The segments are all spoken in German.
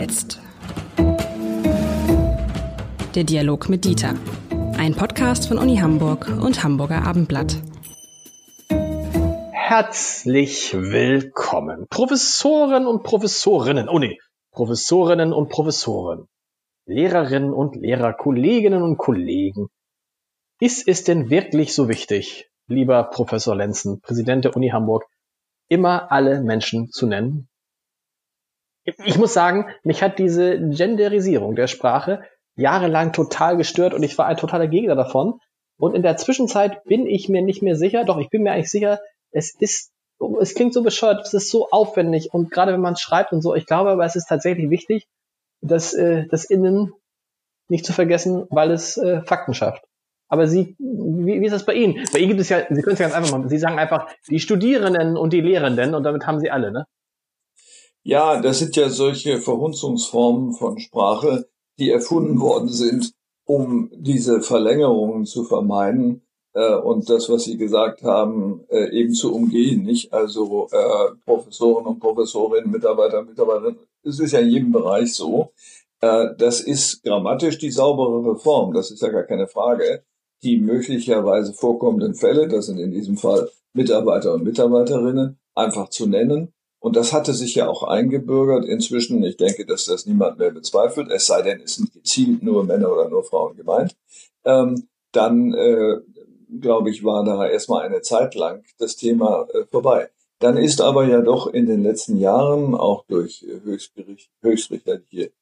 jetzt. Der Dialog mit Dieter. Ein Podcast von Uni Hamburg und Hamburger Abendblatt. Herzlich willkommen, Professoren und Professorinnen. Oh nee, Professorinnen und Professoren. Lehrerinnen und Lehrer, Kolleginnen und Kollegen. Ist es denn wirklich so wichtig, lieber Professor Lenzen, Präsident der Uni Hamburg, immer alle Menschen zu nennen? Ich muss sagen, mich hat diese Genderisierung der Sprache jahrelang total gestört und ich war ein totaler Gegner davon. Und in der Zwischenzeit bin ich mir nicht mehr sicher, doch ich bin mir eigentlich sicher, es ist, es klingt so bescheuert, es ist so aufwendig und gerade wenn man schreibt und so, ich glaube aber, es ist tatsächlich wichtig, dass äh, das Innen nicht zu vergessen, weil es äh, Fakten schafft. Aber Sie, wie, wie ist das bei Ihnen? Bei Ihnen gibt es ja, Sie können es ja ganz einfach machen. Sie sagen einfach die Studierenden und die Lehrenden und damit haben Sie alle, ne? Ja, das sind ja solche Verhunzungsformen von Sprache, die erfunden worden sind, um diese Verlängerungen zu vermeiden äh, und das, was Sie gesagt haben, äh, eben zu umgehen. Nicht also äh, Professoren und Professorinnen, Mitarbeiter, Mitarbeiterinnen. Es ist ja in jedem Bereich so. Äh, das ist grammatisch die sauberere Form. Das ist ja gar keine Frage. Die möglicherweise vorkommenden Fälle, das sind in diesem Fall Mitarbeiter und Mitarbeiterinnen, einfach zu nennen und das hatte sich ja auch eingebürgert inzwischen. Ich denke, dass das niemand mehr bezweifelt, es sei denn, es sind gezielt nur Männer oder nur Frauen gemeint. Ähm, dann, äh, glaube ich, war da erstmal eine Zeit lang das Thema äh, vorbei. Dann ist aber ja doch in den letzten Jahren auch durch höchstrichterliche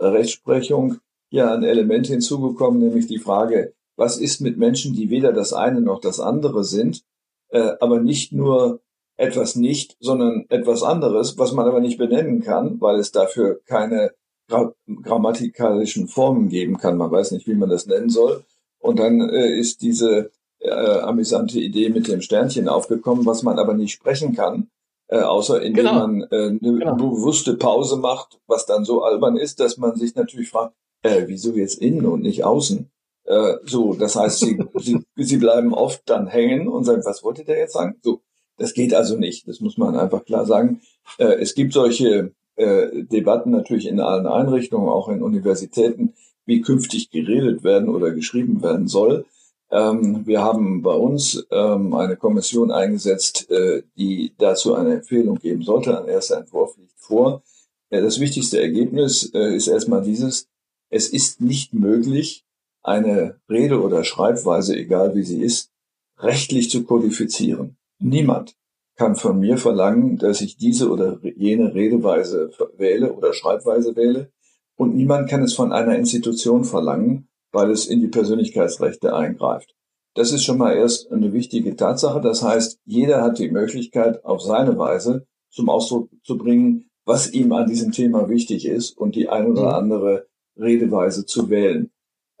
Rechtsprechung ja ein Element hinzugekommen, nämlich die Frage, was ist mit Menschen, die weder das eine noch das andere sind, äh, aber nicht nur etwas nicht, sondern etwas anderes, was man aber nicht benennen kann, weil es dafür keine gra grammatikalischen Formen geben kann. Man weiß nicht, wie man das nennen soll. Und dann äh, ist diese äh, amüsante Idee mit dem Sternchen aufgekommen, was man aber nicht sprechen kann, äh, außer indem genau. man äh, eine genau. bewusste Pause macht, was dann so albern ist, dass man sich natürlich fragt, äh, wieso jetzt innen und nicht außen? Äh, so, das heißt, sie, sie, sie bleiben oft dann hängen und sagen, was wollte der jetzt sagen? So, das geht also nicht. Das muss man einfach klar sagen. Äh, es gibt solche äh, Debatten natürlich in allen Einrichtungen, auch in Universitäten, wie künftig geredet werden oder geschrieben werden soll. Ähm, wir haben bei uns ähm, eine Kommission eingesetzt, äh, die dazu eine Empfehlung geben sollte. Ein erster Entwurf liegt vor. Das wichtigste Ergebnis ist erstmal dieses, es ist nicht möglich, eine Rede oder Schreibweise, egal wie sie ist, rechtlich zu kodifizieren. Niemand kann von mir verlangen, dass ich diese oder jene Redeweise wähle oder Schreibweise wähle. Und niemand kann es von einer Institution verlangen, weil es in die Persönlichkeitsrechte eingreift. Das ist schon mal erst eine wichtige Tatsache. Das heißt, jeder hat die Möglichkeit, auf seine Weise zum Ausdruck zu bringen, was ihm an diesem Thema wichtig ist und die ein oder mhm. andere Redeweise zu wählen.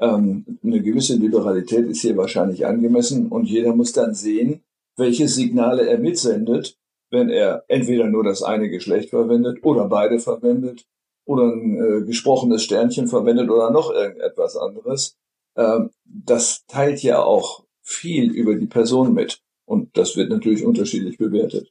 Ähm, eine gewisse Liberalität ist hier wahrscheinlich angemessen und jeder muss dann sehen, welche Signale er mitsendet, wenn er entweder nur das eine Geschlecht verwendet oder beide verwendet oder ein äh, gesprochenes Sternchen verwendet oder noch irgendetwas anderes. Ähm, das teilt ja auch viel über die Person mit. Und das wird natürlich unterschiedlich bewertet.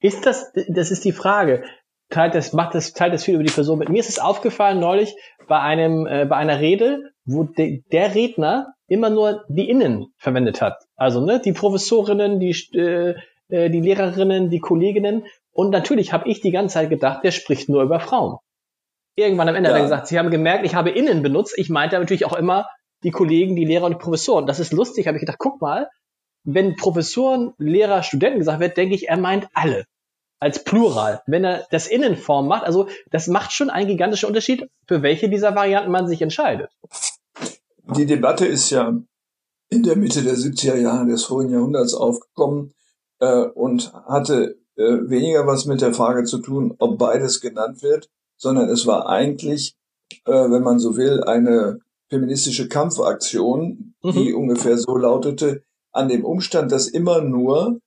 Ist das, das ist die Frage. Teilt das, macht das, teilt das viel über die Person mit? Mir ist es aufgefallen neulich bei einem, äh, bei einer Rede, wo de, der Redner immer nur die Innen verwendet hat. Also ne, die Professorinnen, die, äh, äh, die Lehrerinnen, die Kolleginnen. Und natürlich habe ich die ganze Zeit gedacht, der spricht nur über Frauen. Irgendwann am Ende ja. hat er gesagt, Sie haben gemerkt, ich habe Innen benutzt. Ich meinte natürlich auch immer die Kollegen, die Lehrer und die Professoren. Das ist lustig, habe ich gedacht, guck mal, wenn Professoren, Lehrer, Studenten gesagt wird, denke ich, er meint alle als Plural. Wenn er das Innenform macht, also das macht schon einen gigantischen Unterschied, für welche dieser Varianten man sich entscheidet. Die Debatte ist ja in der Mitte der 70er Jahre des vorigen Jahrhunderts aufgekommen äh, und hatte äh, weniger was mit der Frage zu tun, ob beides genannt wird, sondern es war eigentlich, äh, wenn man so will, eine feministische Kampfaktion, die mhm. ungefähr so lautete, an dem Umstand, dass immer nur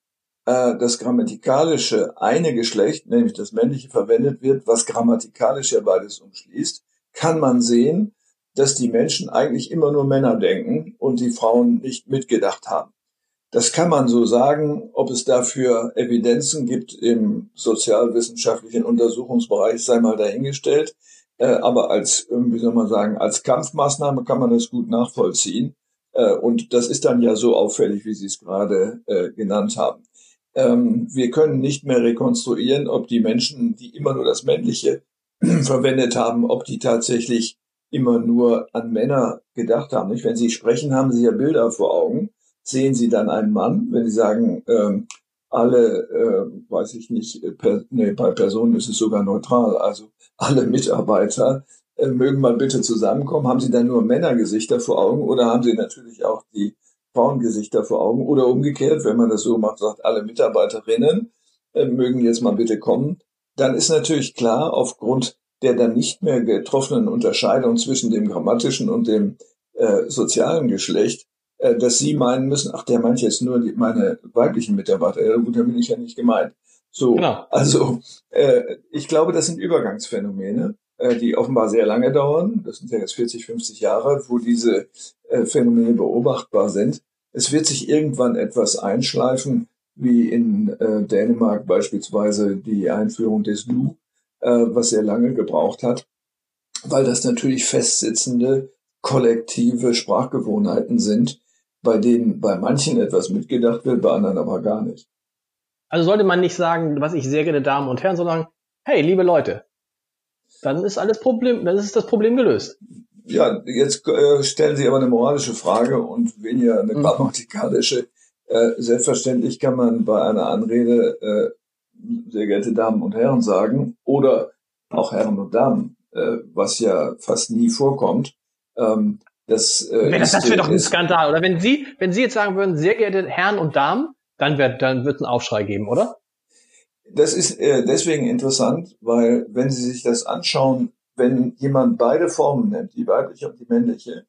äh, das grammatikalische eine Geschlecht, nämlich das männliche, verwendet wird, was grammatikalisch ja beides umschließt, kann man sehen, dass die Menschen eigentlich immer nur Männer denken und die Frauen nicht mitgedacht haben. Das kann man so sagen. Ob es dafür Evidenzen gibt im sozialwissenschaftlichen Untersuchungsbereich, sei mal dahingestellt. Äh, aber als, wie soll man sagen, als Kampfmaßnahme kann man das gut nachvollziehen. Äh, und das ist dann ja so auffällig, wie Sie es gerade äh, genannt haben. Ähm, wir können nicht mehr rekonstruieren, ob die Menschen, die immer nur das Männliche verwendet haben, ob die tatsächlich immer nur an Männer gedacht haben. Nicht? Wenn sie sprechen, haben sie ja Bilder vor Augen. Sehen sie dann einen Mann, wenn sie sagen, ähm, alle, äh, weiß ich nicht, per, nee, bei Personen ist es sogar neutral, also alle Mitarbeiter äh, mögen mal bitte zusammenkommen. Haben sie dann nur Männergesichter vor Augen oder haben sie natürlich auch die Frauengesichter vor Augen oder umgekehrt, wenn man das so macht, sagt alle Mitarbeiterinnen äh, mögen jetzt mal bitte kommen, dann ist natürlich klar, aufgrund der dann nicht mehr getroffenen Unterscheidung zwischen dem grammatischen und dem äh, sozialen Geschlecht, äh, dass sie meinen müssen, ach, der meint jetzt nur die, meine weiblichen Mitarbeiter. Ja, gut, da bin ich ja nicht gemeint. So, genau. also äh, ich glaube, das sind Übergangsphänomene, äh, die offenbar sehr lange dauern. Das sind ja jetzt 40, 50 Jahre, wo diese äh, Phänomene beobachtbar sind. Es wird sich irgendwann etwas einschleifen, wie in äh, Dänemark beispielsweise die Einführung des Du, äh, was sehr lange gebraucht hat, weil das natürlich festsitzende kollektive Sprachgewohnheiten sind, bei denen bei manchen etwas mitgedacht wird, bei anderen aber gar nicht. Also sollte man nicht sagen, was ich sehr geehrte Damen und Herren, sondern hey, liebe Leute, dann ist alles Problem, dann ist das Problem gelöst. Ja, jetzt äh, stellen Sie aber eine moralische Frage und weniger eine mhm. grammatikalische. Äh, selbstverständlich kann man bei einer Anrede äh, sehr geehrte Damen und Herren sagen oder auch Herren und Damen, äh, was ja fast nie vorkommt. Ähm, das, äh, das, das wäre doch ein Skandal, oder? Wenn Sie, wenn Sie jetzt sagen würden, sehr geehrte Herren und Damen, dann wird dann wird ein Aufschrei geben, oder? Das ist äh, deswegen interessant, weil wenn Sie sich das anschauen, wenn jemand beide Formen nennt, die weibliche und die männliche,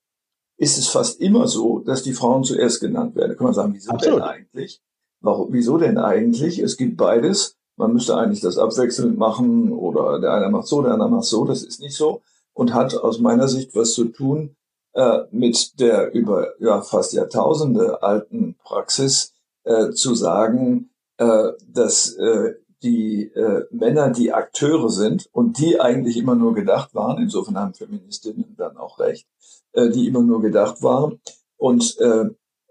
ist es fast immer so, dass die Frauen zuerst genannt werden. Da kann man sagen, wieso Absolut. denn eigentlich? Warum, wieso denn eigentlich? Es gibt beides. Man müsste eigentlich das abwechselnd machen oder der eine macht so, der andere macht so. Das ist nicht so und hat aus meiner Sicht was zu tun äh, mit der über ja, fast Jahrtausende alten Praxis äh, zu sagen, äh, dass äh, die äh, Männer die Akteure sind und die eigentlich immer nur gedacht waren, insofern haben Feministinnen dann auch recht, äh, die immer nur gedacht waren und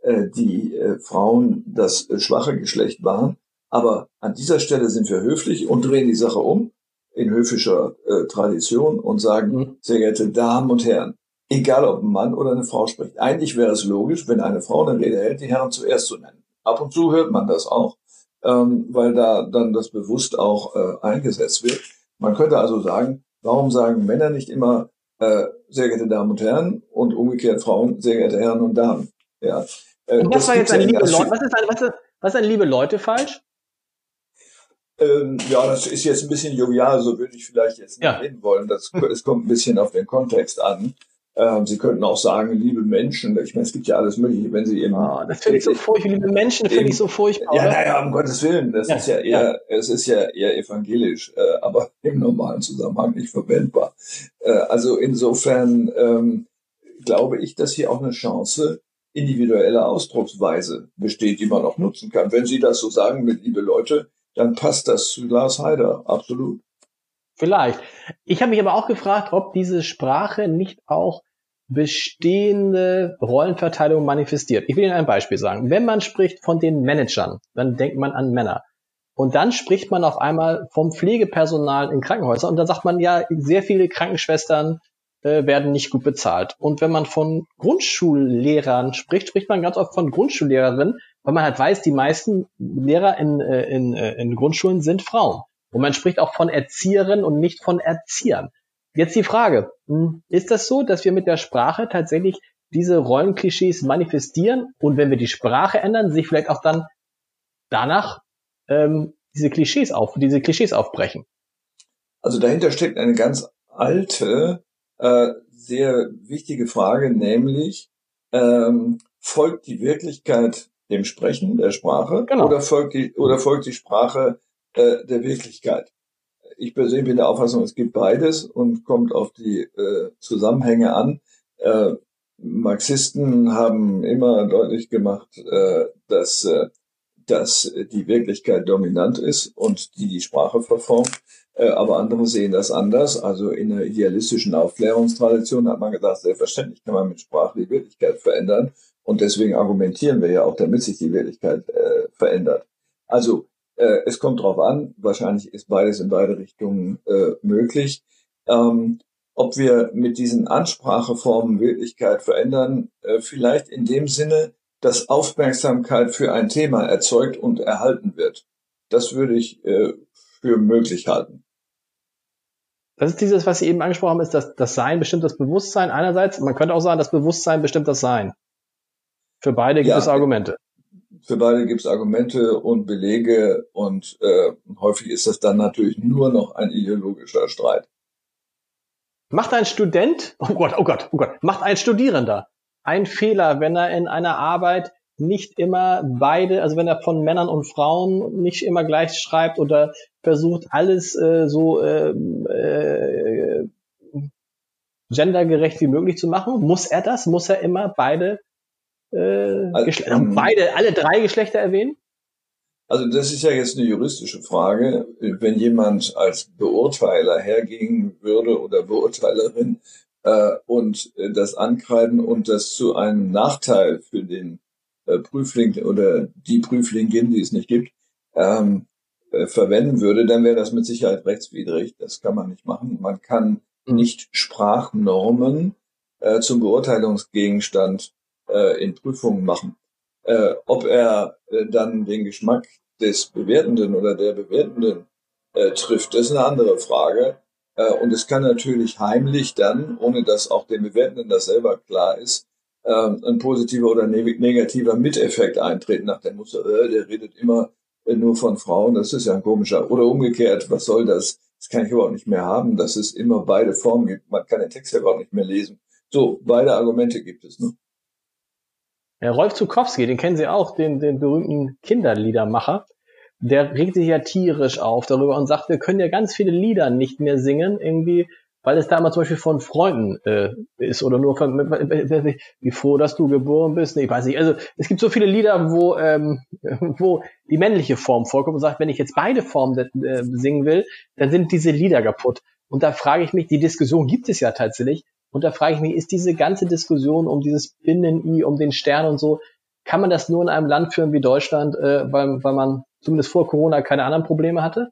die Frauen das schwache Geschlecht waren. Aber an dieser Stelle sind wir höflich und drehen die Sache um in höfischer äh, Tradition und sagen, mhm. sehr geehrte Damen und Herren, egal ob ein Mann oder eine Frau spricht, eigentlich wäre es logisch, wenn eine Frau eine Rede hält, die Herren zuerst zu nennen. Ab und zu hört man das auch ähm, weil da dann das bewusst auch äh, eingesetzt wird. Man könnte also sagen, warum sagen Männer nicht immer äh, sehr geehrte Damen und Herren und umgekehrt Frauen sehr geehrte Herren und Damen? Ja. Äh, und was war jetzt ein liebe Leute? Was ist ein, was, ist, was ist ein liebe Leute falsch? Ähm, ja, das ist jetzt ein bisschen jovial, so würde ich vielleicht jetzt nicht ja. reden wollen. Das, es kommt ein bisschen auf den Kontext an. Ähm, Sie könnten auch sagen, liebe Menschen. Ich meine, es gibt ja alles Mögliche, wenn Sie eben. Oh, das finde ich so furchtbar. Liebe Menschen finde ich so furchtbar. Ja, naja, um Gottes Willen. Das ja, ist ja eher, ja. es ist ja eher evangelisch, äh, aber im normalen Zusammenhang nicht verwendbar. Äh, also insofern ähm, glaube ich, dass hier auch eine Chance individuelle Ausdrucksweise besteht, die man auch nutzen kann. Wenn Sie das so sagen mit liebe Leute, dann passt das zu Lars Heider, absolut. Vielleicht. Ich habe mich aber auch gefragt, ob diese Sprache nicht auch bestehende Rollenverteilung manifestiert. Ich will Ihnen ein Beispiel sagen. Wenn man spricht von den Managern, dann denkt man an Männer. Und dann spricht man auf einmal vom Pflegepersonal in Krankenhäusern und dann sagt man ja, sehr viele Krankenschwestern äh, werden nicht gut bezahlt. Und wenn man von Grundschullehrern spricht, spricht man ganz oft von Grundschullehrerinnen, weil man halt weiß, die meisten Lehrer in, äh, in, äh, in Grundschulen sind Frauen. Und man spricht auch von Erzieherinnen und nicht von Erziehern. Jetzt die Frage, hm, ist das so, dass wir mit der Sprache tatsächlich diese Rollenklischees manifestieren und wenn wir die Sprache ändern, sich vielleicht auch dann danach ähm, diese Klischees auf, diese Klischees aufbrechen? Also dahinter steckt eine ganz alte, äh, sehr wichtige Frage, nämlich ähm, folgt die Wirklichkeit dem Sprechen der Sprache genau. oder folgt die oder folgt die Sprache äh, der Wirklichkeit. Ich persönlich bin der Auffassung, es gibt beides und kommt auf die äh, Zusammenhänge an. Äh, Marxisten haben immer deutlich gemacht, äh, dass, äh, dass die Wirklichkeit dominant ist und die die Sprache verformt. Äh, aber andere sehen das anders. Also in der idealistischen Aufklärungstradition hat man gesagt, selbstverständlich kann man mit Sprache die Wirklichkeit verändern. Und deswegen argumentieren wir ja auch, damit sich die Wirklichkeit äh, verändert. Also äh, es kommt drauf an. Wahrscheinlich ist beides in beide Richtungen äh, möglich. Ähm, ob wir mit diesen Anspracheformen Wirklichkeit verändern, äh, vielleicht in dem Sinne, dass Aufmerksamkeit für ein Thema erzeugt und erhalten wird. Das würde ich äh, für möglich halten. Das ist dieses, was Sie eben angesprochen haben, ist dass das Sein bestimmt das Bewusstsein einerseits. Man könnte auch sagen, das Bewusstsein bestimmt das Sein. Für beide gibt ja, es Argumente. Für beide gibt es Argumente und Belege und äh, häufig ist das dann natürlich nur noch ein ideologischer Streit. Macht ein Student, oh Gott, oh Gott, oh Gott, macht ein Studierender einen Fehler, wenn er in einer Arbeit nicht immer beide, also wenn er von Männern und Frauen nicht immer gleich schreibt oder versucht alles äh, so äh, äh, gendergerecht wie möglich zu machen, muss er das? Muss er immer beide äh, also, ähm, beide alle drei Geschlechter erwähnen? Also das ist ja jetzt eine juristische Frage. Wenn jemand als Beurteiler hergehen würde oder Beurteilerin äh, und das ankreiden und das zu einem Nachteil für den äh, Prüfling oder die Prüflingin, die es nicht gibt, ähm, äh, verwenden würde, dann wäre das mit Sicherheit rechtswidrig. Das kann man nicht machen. Man kann mhm. nicht Sprachnormen äh, zum Beurteilungsgegenstand äh, in Prüfungen machen. Äh, ob er äh, dann den Geschmack des Bewertenden oder der Bewertenden äh, trifft, das ist eine andere Frage. Äh, und es kann natürlich heimlich dann, ohne dass auch dem Bewertenden das selber klar ist, äh, ein positiver oder ne negativer Miteffekt eintreten nach dem Muster, äh, der redet immer äh, nur von Frauen, das ist ja ein komischer. Oder umgekehrt, was soll das? Das kann ich überhaupt nicht mehr haben, dass es immer beide Formen gibt. Man kann den Text ja überhaupt nicht mehr lesen. So, beide Argumente gibt es. Ne? Rolf Zukowski, den kennen Sie auch, den, den berühmten Kinderliedermacher. Der regt sich ja tierisch auf darüber und sagt, wir können ja ganz viele Lieder nicht mehr singen, irgendwie, weil es damals zum Beispiel von Freunden äh, ist oder nur von, wie froh, dass du geboren bist. Nee, ich weiß nicht. Also es gibt so viele Lieder, wo, ähm, wo die männliche Form vorkommt und sagt, wenn ich jetzt beide Formen äh, singen will, dann sind diese Lieder kaputt. Und da frage ich mich, die Diskussion gibt es ja tatsächlich, und da frage ich mich, ist diese ganze Diskussion um dieses Binnen-I, um den Stern und so, kann man das nur in einem Land führen wie Deutschland, äh, weil, weil man zumindest vor Corona keine anderen Probleme hatte?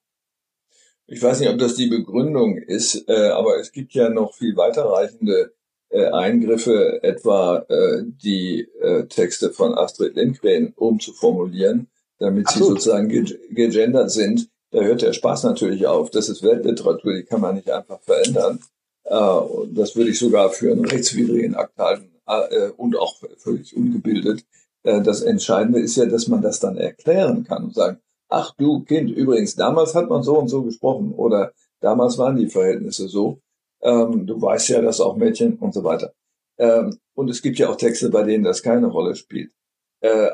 Ich weiß nicht, ob das die Begründung ist, äh, aber es gibt ja noch viel weiterreichende äh, Eingriffe, etwa äh, die äh, Texte von Astrid Lindgren umzuformulieren, damit Absolut. sie sozusagen ge gegendert sind. Da hört der Spaß natürlich auf. Das ist Weltliteratur, die kann man nicht einfach verändern. Äh, das würde ich sogar für einen rechtswidrigen Akt halten äh, und auch völlig ungebildet. Äh, das Entscheidende ist ja, dass man das dann erklären kann und sagen, ach du Kind, übrigens, damals hat man so und so gesprochen oder damals waren die Verhältnisse so. Ähm, du weißt ja, dass auch Mädchen und so weiter. Ähm, und es gibt ja auch Texte, bei denen das keine Rolle spielt.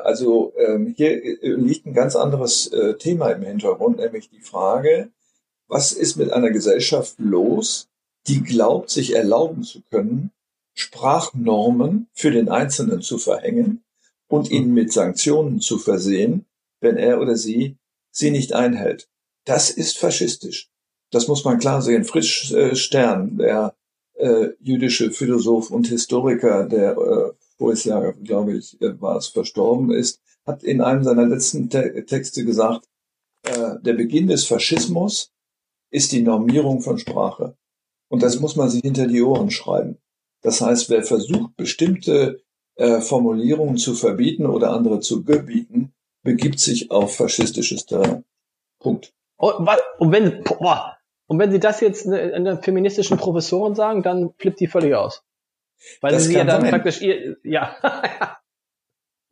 Also ähm, hier liegt ein ganz anderes Thema im Hintergrund, nämlich die Frage, was ist mit einer Gesellschaft los, die glaubt, sich erlauben zu können, Sprachnormen für den Einzelnen zu verhängen und ihn mit Sanktionen zu versehen, wenn er oder sie sie nicht einhält. Das ist faschistisch. Das muss man klar sehen. Fritz äh, Stern, der äh, jüdische Philosoph und Historiker, der äh, voriges Jahr, glaube ich, äh, war es, verstorben ist, hat in einem seiner letzten Te Texte gesagt, äh, der Beginn des Faschismus ist die Normierung von Sprache. Und das muss man sich hinter die Ohren schreiben. Das heißt, wer versucht, bestimmte äh, Formulierungen zu verbieten oder andere zu gebieten, begibt sich auf faschistisches Terrain. Punkt. Und, und, wenn, boah, und wenn Sie das jetzt einer feministischen Professorin sagen, dann flippt die völlig aus. Weil das sie ja dann sein. praktisch ihr, ja.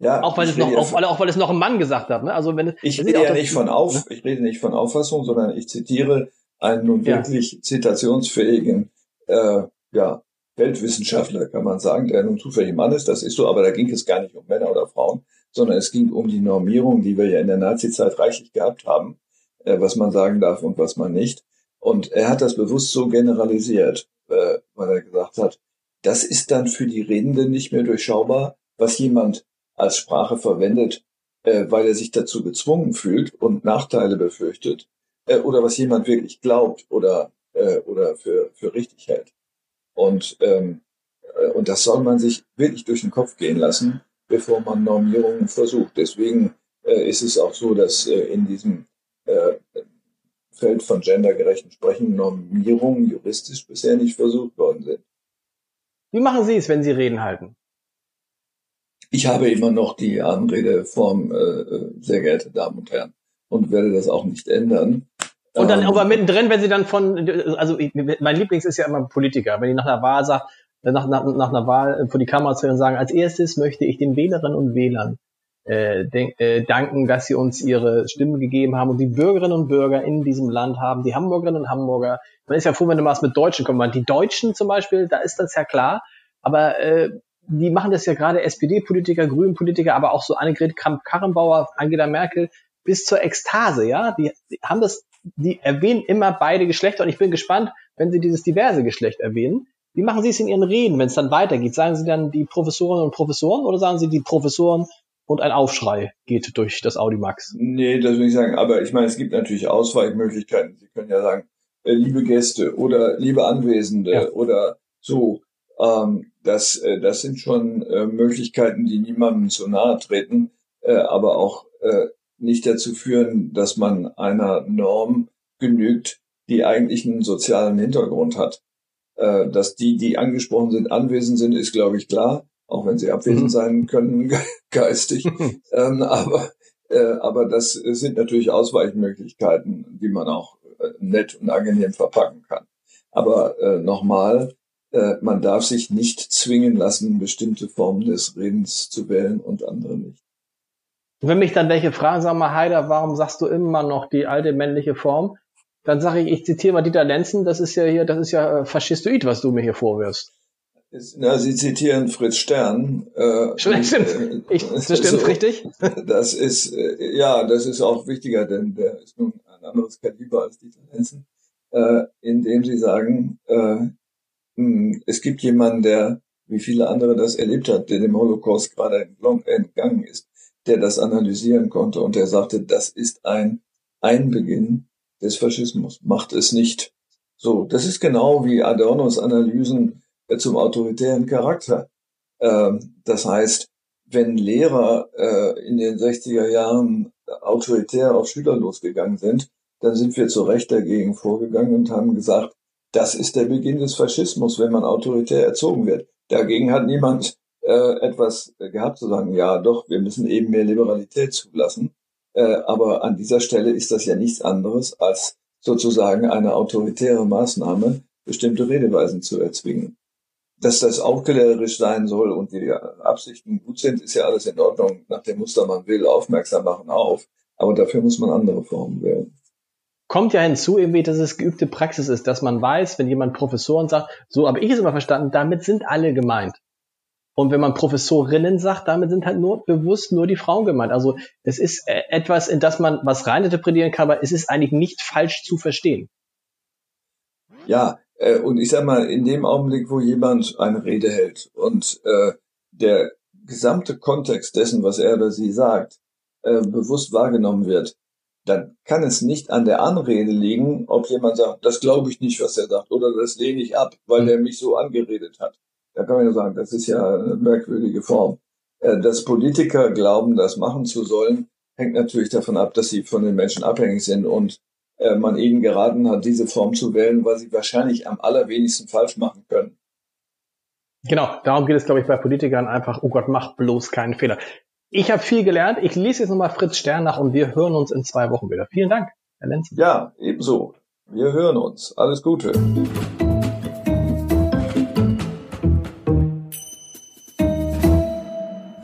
Ja, auch weil es noch, auch, auch weil es noch ein Mann gesagt hat. Ne? Also wenn ich rede ja nicht von auf, ich rede nicht von Auffassung, sondern ich zitiere einen nun wirklich ja. zitationsfähigen äh, ja, Weltwissenschaftler, kann man sagen, der nun zufällig Mann ist, das ist so, aber da ging es gar nicht um Männer oder Frauen, sondern es ging um die Normierung, die wir ja in der Nazizeit reichlich gehabt haben, äh, was man sagen darf und was man nicht. Und er hat das bewusst so generalisiert, äh, weil er gesagt hat, das ist dann für die Redenden nicht mehr durchschaubar, was jemand als Sprache verwendet, äh, weil er sich dazu gezwungen fühlt und Nachteile befürchtet, äh, oder was jemand wirklich glaubt oder, äh, oder für, für richtig hält. Und, ähm, äh, und das soll man sich wirklich durch den Kopf gehen lassen, bevor man Normierungen versucht. Deswegen äh, ist es auch so, dass äh, in diesem äh, Feld von gendergerechten Sprechen Normierungen juristisch bisher nicht versucht worden sind. Wie machen Sie es, wenn Sie Reden halten? Ich habe immer noch die Anredeform, äh, sehr geehrte Damen und Herren, und werde das auch nicht ändern. Und dann ähm, aber mittendrin, wenn Sie dann von, also mein Lieblings ist ja immer Politiker, wenn die nach einer Wahl sagt, nach, nach, nach einer Wahl vor die Kamera zu sagen, als erstes möchte ich den Wählerinnen und Wählern äh, äh, danken, dass sie uns ihre Stimme gegeben haben und die Bürgerinnen und Bürger in diesem Land haben, die Hamburgerinnen und Hamburger. Man ist ja froh, wenn du mal mit Deutschen kommt. Die Deutschen zum Beispiel, da ist das ja klar, aber äh, die machen das ja gerade SPD-Politiker, Grünen-Politiker, aber auch so Annegret Kramp-Karrenbauer, Angela Merkel bis zur Ekstase, ja. Die, die haben das, die erwähnen immer beide Geschlechter und ich bin gespannt, wenn sie dieses diverse Geschlecht erwähnen. Wie machen Sie es in Ihren Reden, wenn es dann weitergeht? Sagen Sie dann die Professorinnen und Professoren oder sagen Sie die Professoren und ein Aufschrei geht durch das Audimax. Nee, das will ich sagen. Aber ich meine, es gibt natürlich Ausweichmöglichkeiten. Sie können ja sagen, äh, liebe Gäste oder liebe Anwesende ja. oder so. Ähm, das, äh, das sind schon äh, Möglichkeiten, die niemandem zu nahe treten, äh, aber auch nicht dazu führen, dass man einer Norm genügt, die eigentlich einen sozialen Hintergrund hat. Äh, dass die, die angesprochen sind, anwesend sind, ist, glaube ich, klar auch wenn sie abwesend mhm. sein können, geistig. ähm, aber, äh, aber das sind natürlich Ausweichmöglichkeiten, die man auch äh, nett und angenehm verpacken kann. Aber äh, nochmal, äh, man darf sich nicht zwingen lassen, bestimmte Formen des Redens zu wählen und andere nicht. Wenn mich dann welche fragen, sag mal, Heider, warum sagst du immer noch die alte männliche Form? Dann sage ich, ich zitiere mal Dieter Lenzen, das ist ja hier, das ist ja äh, faschistoid, was du mir hier vorwirfst. Na, Sie zitieren Fritz Stern. Äh, stimmt. Äh, ich, das stimmt, so, richtig. Das ist, äh, ja, das ist auch wichtiger, denn der ist nun ein anderes Kaliber als Dieter Lenzen, äh, indem Sie sagen, äh, mh, hm, es gibt jemanden, der, wie viele andere das erlebt hat, der dem Holocaust gerade entgangen ist, der das analysieren konnte und der sagte, das ist ein Einbeginn des Faschismus, macht es nicht. So, das ist genau wie Adornos Analysen zum autoritären Charakter. Ähm, das heißt, wenn Lehrer äh, in den 60er Jahren autoritär auf Schüler losgegangen sind, dann sind wir zu Recht dagegen vorgegangen und haben gesagt, das ist der Beginn des Faschismus, wenn man autoritär erzogen wird. Dagegen hat niemand äh, etwas gehabt zu sagen, ja doch, wir müssen eben mehr Liberalität zulassen. Äh, aber an dieser Stelle ist das ja nichts anderes als sozusagen eine autoritäre Maßnahme, bestimmte Redeweisen zu erzwingen dass das aufklärerisch sein soll und die Absichten gut sind, ist ja alles in Ordnung. Nach dem Muster man will, aufmerksam machen auf. Aber dafür muss man andere Formen wählen. Kommt ja hinzu, irgendwie, dass es geübte Praxis ist, dass man weiß, wenn jemand Professoren sagt, so habe ich es immer verstanden, damit sind alle gemeint. Und wenn man Professorinnen sagt, damit sind halt nur bewusst nur die Frauen gemeint. Also es ist äh, etwas, in das man was reininterpretieren kann, aber es ist eigentlich nicht falsch zu verstehen. Ja, äh, und ich sag mal, in dem Augenblick, wo jemand eine Rede hält und äh, der gesamte Kontext dessen, was er oder sie sagt, äh, bewusst wahrgenommen wird, dann kann es nicht an der Anrede liegen, ob jemand sagt, das glaube ich nicht, was er sagt, oder das lehne ich ab, weil mhm. er mich so angeredet hat. Da kann man ja sagen, das ist ja eine merkwürdige Form. Äh, dass Politiker glauben, das machen zu sollen, hängt natürlich davon ab, dass sie von den Menschen abhängig sind und äh, man ihnen geraten hat, diese Form zu wählen, weil sie wahrscheinlich am allerwenigsten falsch machen können. Genau, darum geht es, glaube ich, bei Politikern einfach, oh Gott, mach bloß keinen Fehler. Ich habe viel gelernt. Ich lese jetzt nochmal Fritz Stern nach und wir hören uns in zwei Wochen wieder. Vielen Dank, Herr Lenzen. Ja, ebenso. Wir hören uns. Alles Gute.